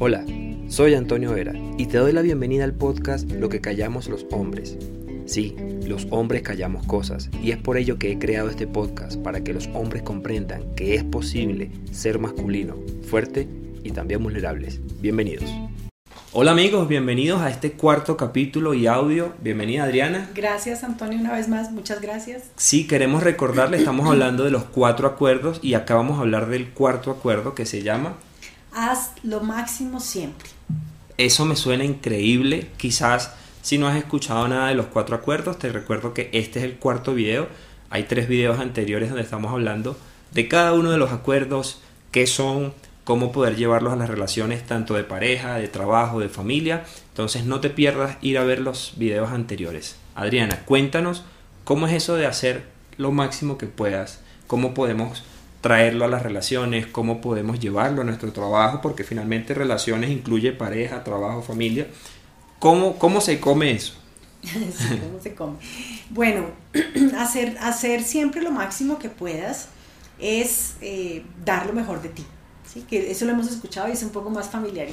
Hola, soy Antonio Vera y te doy la bienvenida al podcast Lo que callamos los hombres. Sí, los hombres callamos cosas y es por ello que he creado este podcast para que los hombres comprendan que es posible ser masculino, fuerte y también vulnerables. Bienvenidos. Hola amigos, bienvenidos a este cuarto capítulo y audio. Bienvenida Adriana. Gracias Antonio una vez más, muchas gracias. Sí, queremos recordarle, estamos hablando de los cuatro acuerdos y acá vamos a hablar del cuarto acuerdo que se llama haz lo máximo siempre. Eso me suena increíble. Quizás si no has escuchado nada de los cuatro acuerdos, te recuerdo que este es el cuarto video. Hay tres videos anteriores donde estamos hablando de cada uno de los acuerdos, qué son, cómo poder llevarlos a las relaciones tanto de pareja, de trabajo, de familia. Entonces no te pierdas ir a ver los videos anteriores. Adriana, cuéntanos cómo es eso de hacer lo máximo que puedas, cómo podemos traerlo a las relaciones, cómo podemos llevarlo a nuestro trabajo, porque finalmente relaciones incluye pareja, trabajo, familia. ¿Cómo, cómo se come eso? sí, ¿cómo se come? Bueno, hacer, hacer siempre lo máximo que puedas es eh, dar lo mejor de ti. ¿sí? Que eso lo hemos escuchado y es un poco más familiar,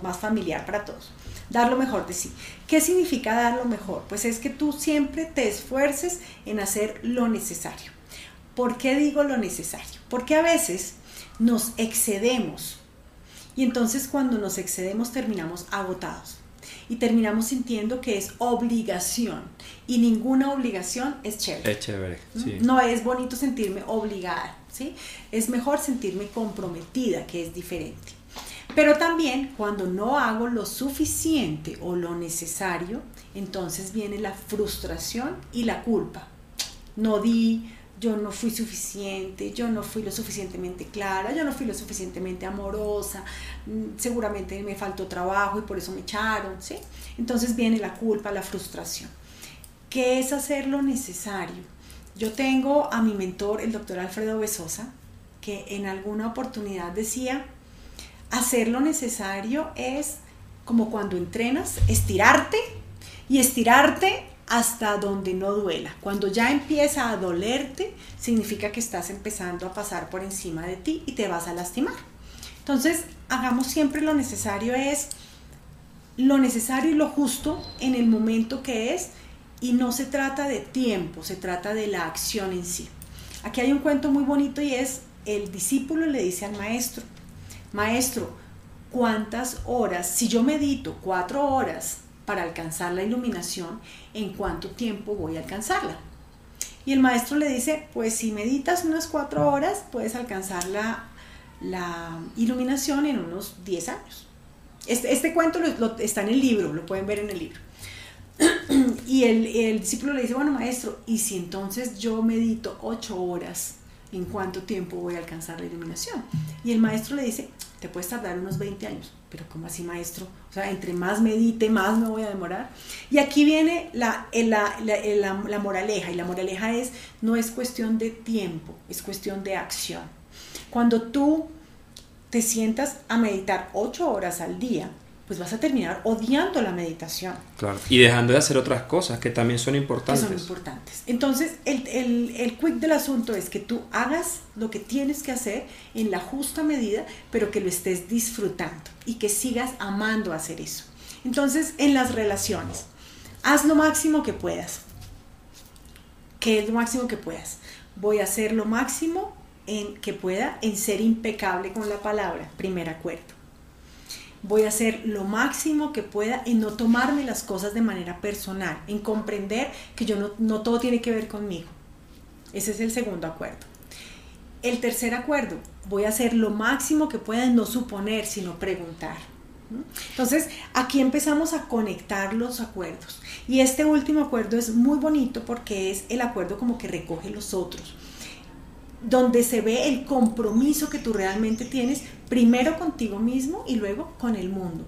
más familiar para todos. Dar lo mejor de sí. ¿Qué significa dar lo mejor? Pues es que tú siempre te esfuerces en hacer lo necesario. ¿Por qué digo lo necesario? Porque a veces nos excedemos y entonces cuando nos excedemos terminamos agotados y terminamos sintiendo que es obligación y ninguna obligación es chévere. Es chévere, sí. No es bonito sentirme obligada, ¿sí? Es mejor sentirme comprometida, que es diferente. Pero también cuando no hago lo suficiente o lo necesario, entonces viene la frustración y la culpa. No di, yo no fui suficiente, yo no fui lo suficientemente clara, yo no fui lo suficientemente amorosa, mm, seguramente me faltó trabajo y por eso me echaron, ¿sí? Entonces viene la culpa, la frustración. ¿Qué es hacer lo necesario? Yo tengo a mi mentor, el doctor Alfredo Besosa, que en alguna oportunidad decía, hacer lo necesario es como cuando entrenas, estirarte y estirarte hasta donde no duela. Cuando ya empieza a dolerte, significa que estás empezando a pasar por encima de ti y te vas a lastimar. Entonces, hagamos siempre lo necesario es lo necesario y lo justo en el momento que es y no se trata de tiempo, se trata de la acción en sí. Aquí hay un cuento muy bonito y es el discípulo le dice al maestro, maestro, ¿cuántas horas? Si yo medito cuatro horas para alcanzar la iluminación, en cuánto tiempo voy a alcanzarla. Y el maestro le dice, pues si meditas unas cuatro horas, puedes alcanzar la, la iluminación en unos 10 años. Este, este cuento está en el libro, lo pueden ver en el libro. y el, el, discípulo le dice, bueno maestro, ¿y si entonces yo medito ocho horas, en cuánto tiempo voy a alcanzar la iluminación? Y el maestro le dice, te puedes tardar unos 20 años. Pero ¿cómo así, maestro? O sea, entre más medite, más me voy a demorar. Y aquí viene la, la, moraleja, y la moraleja es, no es cuestión de tiempo, es cuestión de acción. Cuando tú te sientas a meditar ocho horas al día, pues vas a terminar odiando la meditación. Claro. Y dejando de hacer otras cosas que también son importantes. Que son importantes. Entonces, el, el, el quick del asunto es que tú hagas lo que tienes que hacer en la justa medida, pero que lo estés disfrutando y que sigas amando hacer eso. Entonces, en las relaciones, haz lo máximo que puedas. ¿Qué es lo máximo que puedas? Voy a hacer lo máximo en que pueda en ser impecable con la palabra, primer acuerdo voy a hacer lo máximo que pueda en no tomarme las cosas de manera personal, en comprender que yo no, no todo tiene que ver conmigo. Ese es el segundo acuerdo. El tercer acuerdo, voy a hacer lo máximo que pueda en no suponer, sino preguntar. Entonces, aquí empezamos a conectar los acuerdos. Y este último acuerdo es muy bonito porque es el acuerdo como que recoge los otros donde se ve el compromiso que tú realmente tienes, primero contigo mismo y luego con el mundo.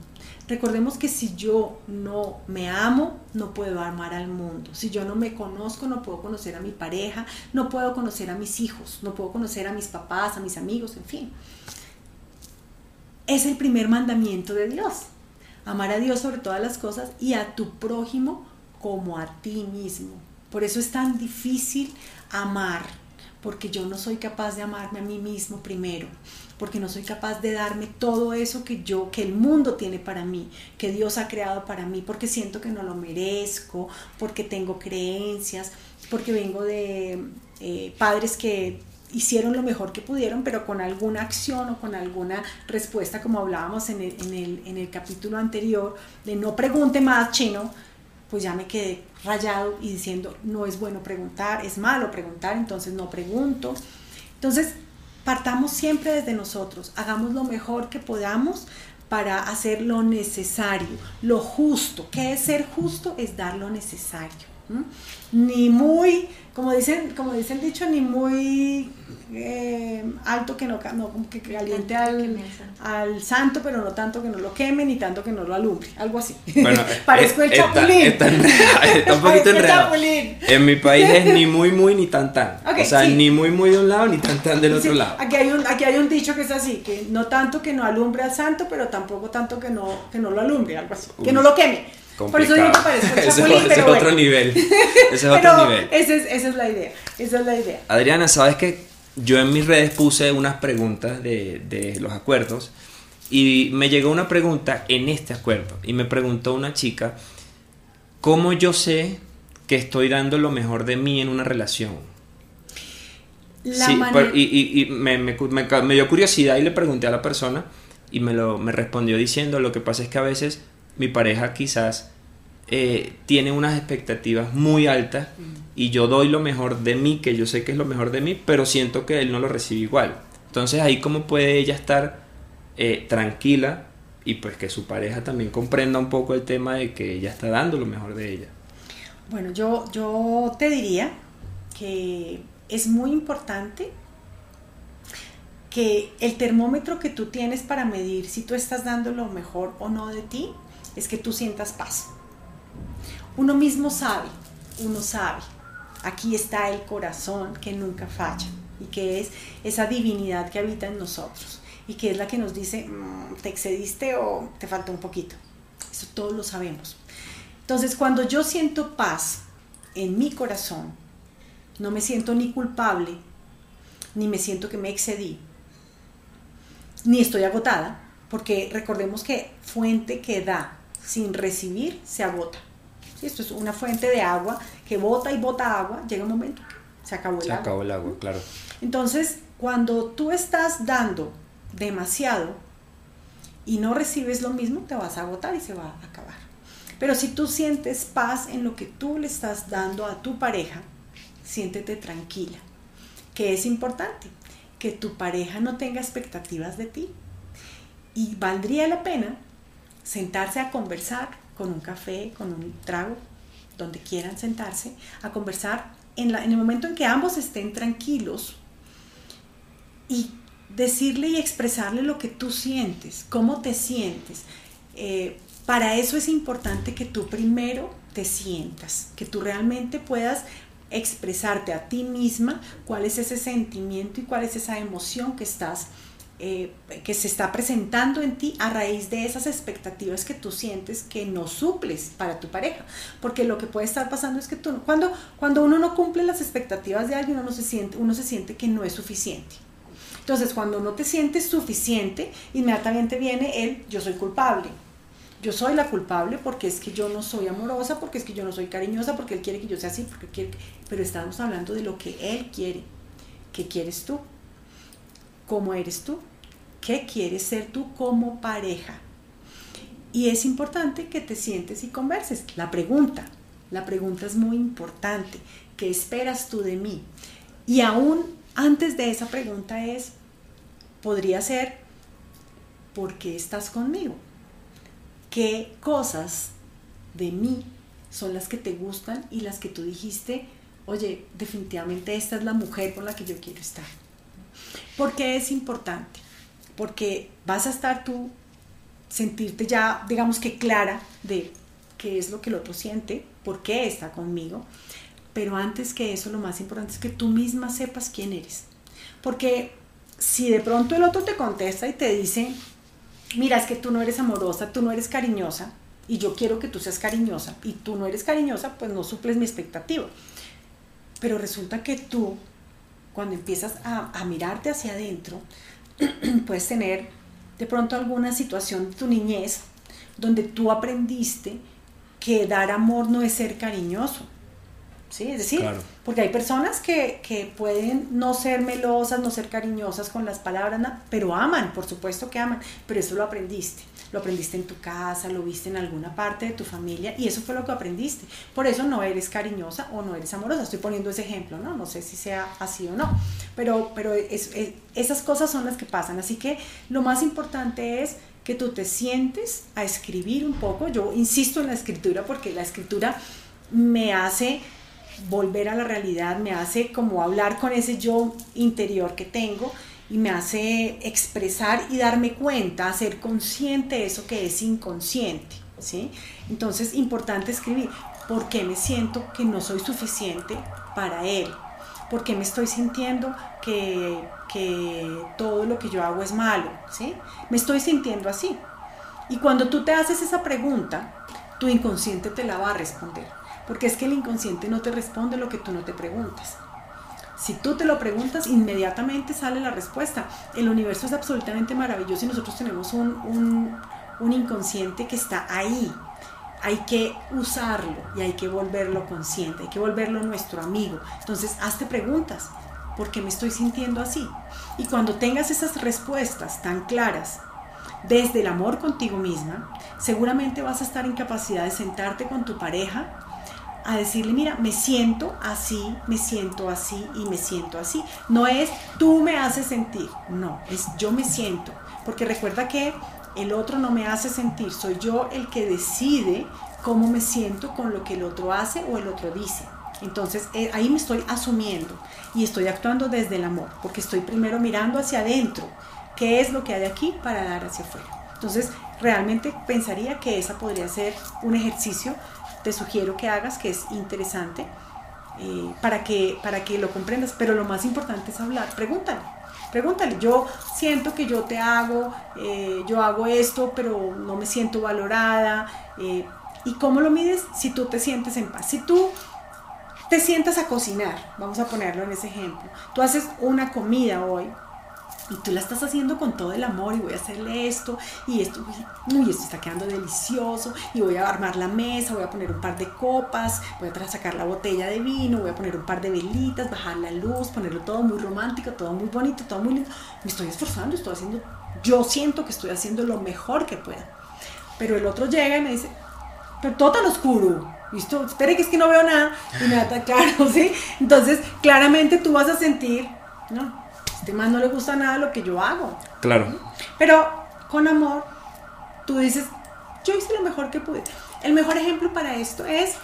Recordemos que si yo no me amo, no puedo amar al mundo. Si yo no me conozco, no puedo conocer a mi pareja, no puedo conocer a mis hijos, no puedo conocer a mis papás, a mis amigos, en fin. Es el primer mandamiento de Dios. Amar a Dios sobre todas las cosas y a tu prójimo como a ti mismo. Por eso es tan difícil amar porque yo no soy capaz de amarme a mí mismo primero, porque no soy capaz de darme todo eso que yo, que el mundo tiene para mí, que Dios ha creado para mí, porque siento que no lo merezco, porque tengo creencias, porque vengo de eh, padres que hicieron lo mejor que pudieron, pero con alguna acción o con alguna respuesta, como hablábamos en el, en el, en el capítulo anterior, de no pregunte más chino, pues ya me quedé rayado y diciendo, no es bueno preguntar, es malo preguntar, entonces no pregunto. Entonces, partamos siempre desde nosotros, hagamos lo mejor que podamos para hacer lo necesario, lo justo. ¿Qué es ser justo? Es dar lo necesario. Ni muy, como dicen, como dicen dicho, ni muy eh, alto que no, que caliente al, al, santo, pero no tanto que no lo queme, ni tanto que no lo alumbre, algo así. Bueno, Parezco el chapulín. Está, un poquito enredado. En mi país es ni muy muy ni tan tan. o sea, ni muy muy de un lado ni tan tan del otro lado. Aquí hay, un, aquí hay un dicho que es así, que no tanto que no alumbre al santo, pero tampoco tanto que no, que no lo alumbre, algo así. Que no lo queme. Por eso que parezco chapulín, ese, pero es otro nivel. Ese es otro nivel. Esa es, esa es la idea. Esa es la idea. Adriana, ¿sabes qué? yo en mis redes puse unas preguntas de, los acuerdos y me llegó una pregunta en este acuerdo y me preguntó una chica, ¿cómo yo sé que estoy dando lo mejor de mí en una relación? y, me, me, dio curiosidad y le pregunté a la persona y me, lo, me respondió diciendo, lo que pasa es que a veces mi pareja quizás eh, tiene unas expectativas muy altas y yo doy lo mejor de mí, que yo sé que es lo mejor de mí, pero siento que él no lo recibe igual. Entonces ahí cómo puede ella estar eh, tranquila y pues que su pareja también comprenda un poco el tema de que ella está dando lo mejor de ella. Bueno, yo, yo te diría que es muy importante que el termómetro que tú tienes para medir si tú estás dando lo mejor o no de ti es que tú sientas paz. Uno mismo sabe, uno sabe. Aquí está el corazón que nunca falla y que es esa divinidad que habita en nosotros y que es la que nos dice, mm, te excediste o te falta un poquito. Eso todos lo sabemos. Entonces, cuando yo siento paz en mi corazón, no me siento ni culpable, ni me siento que me excedí, ni estoy agotada, porque recordemos que fuente que da sin recibir se agota. Esto es una fuente de agua que bota y bota agua, llega un momento se acabó el agua. Se acabó el agua, claro. Entonces, cuando tú estás dando demasiado y no recibes lo mismo, te vas a agotar y se va a acabar. Pero si tú sientes paz en lo que tú le estás dando a tu pareja, siéntete tranquila. Que es importante que tu pareja no tenga expectativas de ti. Y valdría la pena sentarse a conversar con un café, con un trago, donde quieran sentarse, a conversar en, el momento en que ambos estén tranquilos y decirle y expresarle lo que tú sientes, cómo te sientes. Eh, para eso es importante que tú primero te sientas, que tú realmente puedas expresarte a ti misma cuál es ese sentimiento y cuál es esa emoción que estás eh, que se está presentando en ti a raíz de esas expectativas que tú sientes que no suples para tu pareja. Porque lo que puede estar pasando es que tú, cuando, cuando uno no cumple las expectativas de alguien, uno se, siente, uno se siente que no es suficiente. Entonces, cuando no te sientes suficiente, inmediatamente viene el yo soy culpable. Yo soy la culpable porque es que yo no soy amorosa, porque es que yo no soy cariñosa, porque él quiere que yo sea así, porque quiere Pero estamos hablando de lo que él quiere. ¿Qué quieres tú? ¿Cómo eres tú? ¿Qué quieres ser tú como pareja? Y es importante que te sientes y converses. La pregunta, la pregunta es muy importante. ¿Qué esperas tú de mí? Y aún antes de esa pregunta es, podría ser, ¿por qué estás conmigo? ¿Qué cosas de mí son las que te gustan y las que tú dijiste, oye, definitivamente esta es la mujer con la que yo quiero estar? ¿Por qué es importante? Porque vas a estar tú, sentirte ya, digamos que clara de qué es lo que el otro siente, por qué está conmigo, pero antes que eso lo más importante es que tú misma sepas quién eres. Porque si de pronto el otro te contesta y te dice, mira, es que tú no eres amorosa, tú no eres cariñosa, y yo quiero que tú seas cariñosa, y tú no eres cariñosa, pues no suples mi expectativa. Pero resulta que tú cuando empiezas a, a mirarte hacia adentro, puedes tener de pronto alguna situación de tu niñez donde tú aprendiste que dar amor no es ser cariñoso. ¿Sí? Es decir, porque hay personas que, que, pueden no ser melosas, no ser cariñosas con las palabras, pero aman, por supuesto que aman, pero eso lo aprendiste. Lo aprendiste en tu casa, lo viste en alguna parte de tu familia y eso fue lo que aprendiste. Por eso no eres cariñosa o no eres amorosa. Estoy poniendo ese ejemplo, ¿no? No sé si sea así o no, pero, pero esas cosas son las que pasan. Así que lo más importante es que tú te sientes a escribir un poco. Yo insisto en la escritura porque la escritura me hace volver a la realidad, me hace como hablar con ese yo interior que tengo y me hace expresar y darme cuenta, ser consciente de eso que es inconsciente, ¿sí? Entonces, importante escribir, ¿por qué me siento que no soy suficiente para él? ¿Por qué me estoy sintiendo que, que todo lo que yo hago es malo? ¿sí? Me estoy sintiendo así. Y cuando tú te haces esa pregunta, tu inconsciente te la va a responder. Porque es que el inconsciente no te responde lo que tú no te preguntas. Si tú te lo preguntas, inmediatamente sale la respuesta. El universo es absolutamente maravilloso y nosotros tenemos un, un, inconsciente que está ahí. Hay que usarlo y hay que volverlo consciente, hay que volverlo nuestro amigo. Entonces, hazte preguntas. ¿Por qué me estoy sintiendo así? Y cuando tengas esas respuestas tan claras desde el amor contigo misma, seguramente vas a estar en capacidad de sentarte con tu pareja a decirle, mira, me siento así, me siento así y me siento así. No es tú me haces sentir, no, es yo me siento. Porque recuerda que el otro no me hace sentir, soy yo el que decide cómo me siento con lo que el otro hace o el otro dice. Entonces eh, ahí me estoy asumiendo y estoy actuando desde el amor, porque estoy primero mirando hacia adentro, qué es lo que hay aquí para dar hacia afuera. Entonces realmente pensaría que esa podría ser un ejercicio te sugiero que hagas, que es interesante, eh, para, que, para que lo comprendas. Pero lo más importante es hablar, pregúntale. Pregúntale, yo siento que yo te hago, eh, yo hago esto, pero no me siento valorada. Eh, ¿Y cómo lo mides? Si tú te sientes en paz. Si tú te sientas a cocinar, vamos a ponerlo en ese ejemplo. Tú haces una comida hoy y tú la estás haciendo con todo el amor y voy a hacerle esto y esto, uy, esto está quedando delicioso y voy a armar la mesa, voy a poner un par de copas, voy a sacar la botella de vino, voy a poner un par de velitas, bajar la luz, ponerlo todo muy romántico, todo muy bonito, todo muy lindo. Me estoy esforzando, estoy haciendo, yo siento que estoy haciendo lo mejor que pueda. Pero el otro llega y me dice, pero todo tan oscuro, ¿Listo? Espere que es que no veo nada y me da claro, ¿sí? Entonces, claramente tú vas a sentir, ¿no? Este más no le gusta nada lo que yo hago. Claro. Pero con amor, tú dices, yo hice lo mejor que pude. El mejor ejemplo para esto es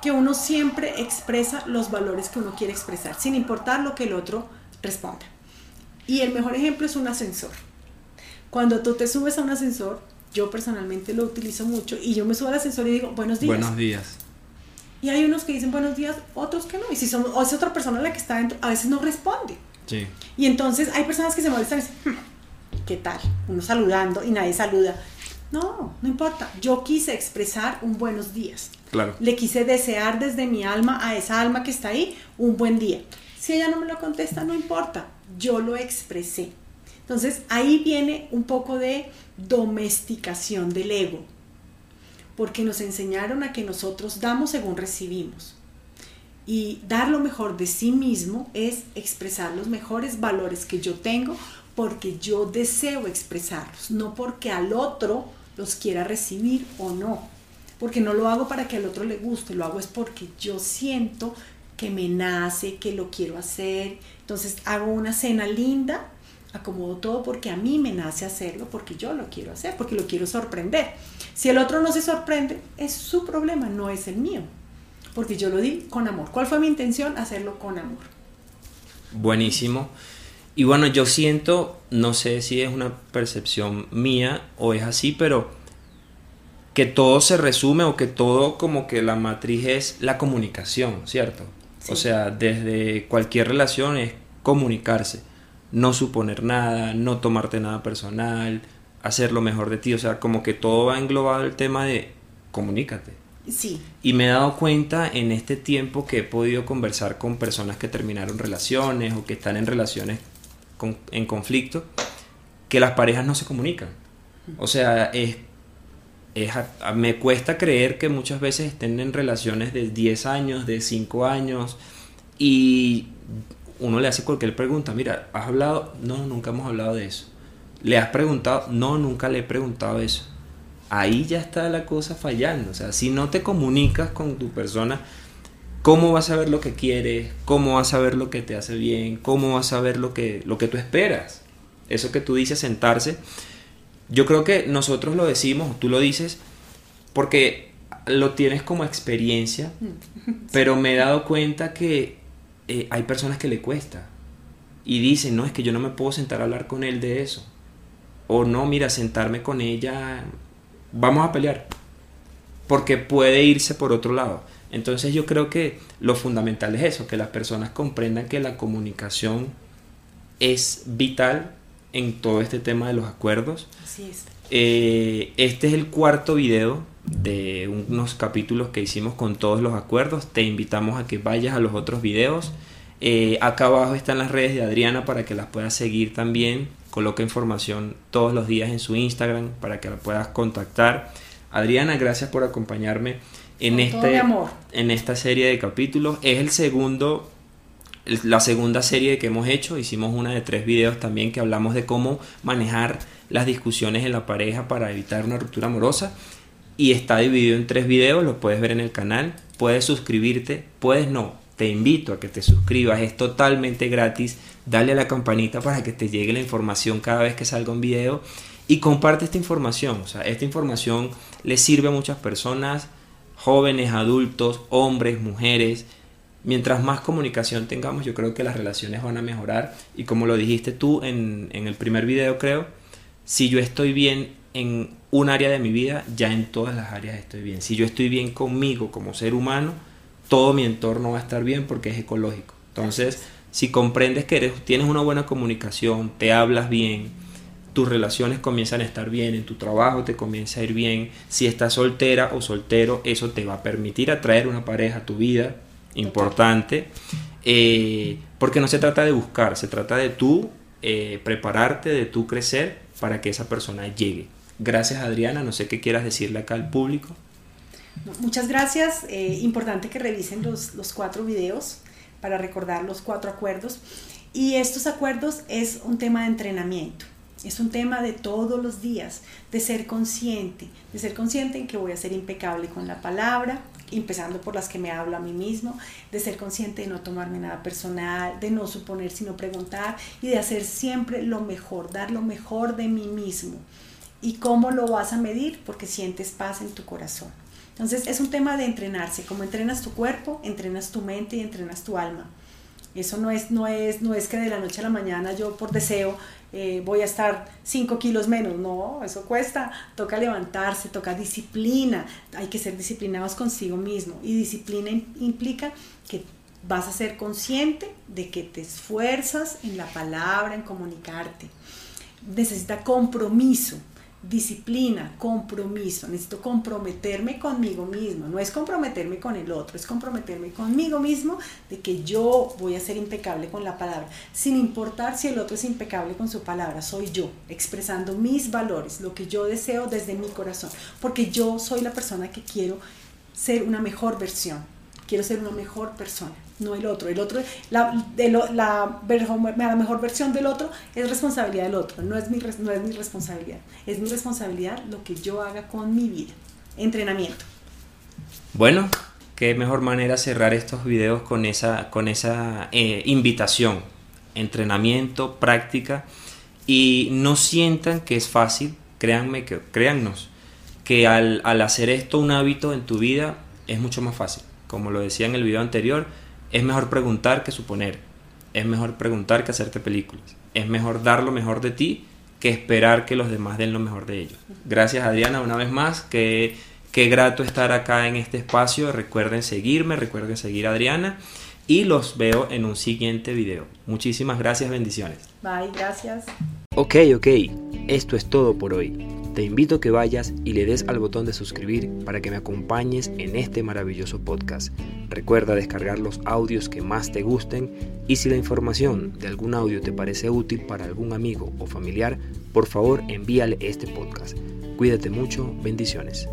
que uno siempre expresa los valores que uno quiere expresar, sin importar lo que el otro responda. Y el mejor ejemplo es un ascensor. Cuando tú te subes a un ascensor, yo personalmente lo utilizo mucho y yo me subo al ascensor y digo, buenos días. Buenos días. Y hay unos que dicen buenos días, otros que no. Y si son, o es otra persona la que está dentro, a veces no responde. Y entonces hay personas que se molestan y dicen, hmm, ¿qué tal? Uno saludando y nadie saluda. No, no importa. Yo quise expresar un buenos días. Claro. Le quise desear desde mi alma a esa alma que está ahí un buen día. Si ella no me lo contesta, no importa. Yo lo expresé. Entonces ahí viene un poco de domesticación del ego. Porque nos enseñaron a que nosotros damos según recibimos. Y dar lo mejor de sí mismo es expresar los mejores valores que yo tengo porque yo deseo expresarlos, no porque al otro los quiera recibir o no. Porque no lo hago para que al otro le guste, lo hago es porque yo siento que me nace, que lo quiero hacer. Entonces hago una cena linda, acomodo todo porque a mí me nace hacerlo, porque yo lo quiero hacer, porque lo quiero sorprender. Si el otro no se sorprende, es su problema, no es el mío porque yo lo di con amor. ¿Cuál fue mi intención? Hacerlo con amor. Buenísimo. Y bueno, yo siento, no sé si es una percepción mía o es así, pero que todo se resume o que todo como que la matriz es la comunicación, ¿cierto? O sea, desde cualquier relación es comunicarse, no suponer nada, no tomarte nada personal, hacer lo mejor de ti, o sea, como que todo va englobado el tema de comunícate Sí. Y me he dado cuenta en este tiempo que he podido conversar con personas que terminaron relaciones o que están en relaciones en conflicto, que las parejas no se comunican. O sea, es, me cuesta creer que muchas veces estén en relaciones de 10 años, de 5 años, y uno le hace cualquier pregunta, mira, ¿has hablado? No, nunca hemos hablado de eso. ¿Le has preguntado? No, nunca le he preguntado eso. Ahí ya está la cosa fallando. O sea, si no te comunicas con tu persona, ¿cómo vas a ver lo que quieres? ¿Cómo vas a ver lo que te hace bien? ¿Cómo vas a ver lo que, lo que tú esperas? Eso que tú dices, sentarse. Yo creo que nosotros lo decimos, tú lo dices, porque lo tienes como experiencia, pero me he dado cuenta que eh, hay personas que le cuesta y dicen, no, es que yo no me puedo sentar a hablar con él de eso. O no, mira, sentarme con ella, vamos a pelear. Porque puede irse por otro lado. Entonces yo creo que lo fundamental es eso, que las personas comprendan que la comunicación es vital en todo este tema de los acuerdos. Así es. Eh, este es el cuarto video de unos capítulos que hicimos con todos los acuerdos. Te invitamos a que vayas a los otros videos. Eh, acá abajo están las redes de Adriana para que las puedas seguir también. Coloca información todos los días en su Instagram para que la puedas contactar. Adriana, gracias por acompañarme en, este, en esta serie de capítulos. Es el segundo, la segunda serie que hemos hecho. Hicimos una de tres videos también que hablamos de cómo manejar las discusiones en la pareja para evitar una ruptura amorosa y está dividido en tres videos, lo puedes ver en el canal, puedes suscribirte, puedes no, te invito a que te suscribas, es totalmente gratis, dale a la campanita para que te llegue la información cada vez que salga un video y comparte esta información, o sea, esta información le sirve a muchas personas, jóvenes, adultos, hombres, mujeres, mientras más comunicación tengamos, yo creo que las relaciones van a mejorar. Y como lo dijiste tú en, en, el primer video, creo, si yo estoy bien en un área de mi vida, ya en todas las áreas estoy bien. Si yo estoy bien conmigo como ser humano, todo mi entorno va a estar bien porque es ecológico. Entonces, si comprendes que eres, tienes una buena comunicación, te hablas bien, tus relaciones comienzan a estar bien, en tu trabajo te comienza a ir bien, si estás soltera o soltero, eso te va a permitir atraer una pareja a tu vida, importante, eh, porque no se trata de buscar, se trata de tú eh, prepararte, de tú crecer para que esa persona llegue. Gracias Adriana, no sé qué quieras decirle acá al público. Muchas gracias, eh, importante que revisen los, los cuatro videos para recordar los cuatro acuerdos. Y estos acuerdos es un tema de entrenamiento. Es un tema de todos los días, de ser consciente, de ser consciente en que voy a ser impecable con la palabra, empezando por las que me hablo a mí mismo, de ser consciente de no tomarme nada personal, de no suponer sino preguntar y de hacer siempre lo mejor, dar lo mejor de mí mismo. ¿Y cómo lo vas a medir? Porque sientes paz en tu corazón. Entonces es un tema de entrenarse, como entrenas tu cuerpo, entrenas tu mente y entrenas tu alma. Eso no es, no es, no es que de la noche a la mañana yo por deseo eh, voy a estar 5 kilos menos. No, eso cuesta. Toca levantarse, toca disciplina. Hay que ser disciplinados consigo mismo. Y disciplina implica que vas a ser consciente de que te esfuerzas en la palabra, en comunicarte. Necesita compromiso disciplina, compromiso. Necesito comprometerme conmigo mismo. No es comprometerme con el otro, es comprometerme conmigo mismo de que yo voy a ser impecable con la palabra, sin importar si el otro es impecable con su palabra. Soy yo, expresando mis valores, lo que yo deseo desde mi corazón, porque yo soy la persona que quiero ser una mejor versión. Quiero ser una mejor persona no el otro. El otro, la, de la, la, mejor versión del otro es responsabilidad del otro, no es, mi, no es mi responsabilidad. Es mi responsabilidad lo que yo haga con mi vida. Entrenamiento. Bueno, qué mejor manera cerrar estos videos con esa, con esa eh, invitación. Entrenamiento, práctica. Y no sientan que es fácil, créanme que, créannos, que al, al hacer esto un hábito en tu vida es mucho más fácil. Como lo decía en el video anterior, es mejor preguntar que suponer. Es mejor preguntar que hacerte películas. Es mejor dar lo mejor de ti que esperar que los demás den lo mejor de ellos. Gracias Adriana una vez más. Que, qué grato estar acá en este espacio. Recuerden seguirme, recuerden seguir a Adriana. Y los veo en un siguiente video. Muchísimas gracias, bendiciones. Bye, gracias. Ok, ok. Esto es todo por hoy. Te invito a que vayas y le des al botón de suscribir para que me acompañes en este maravilloso podcast. Recuerda descargar los audios que más te gusten y si la información de algún audio te parece útil para algún amigo o familiar, por favor envíale este podcast. Cuídate mucho, bendiciones.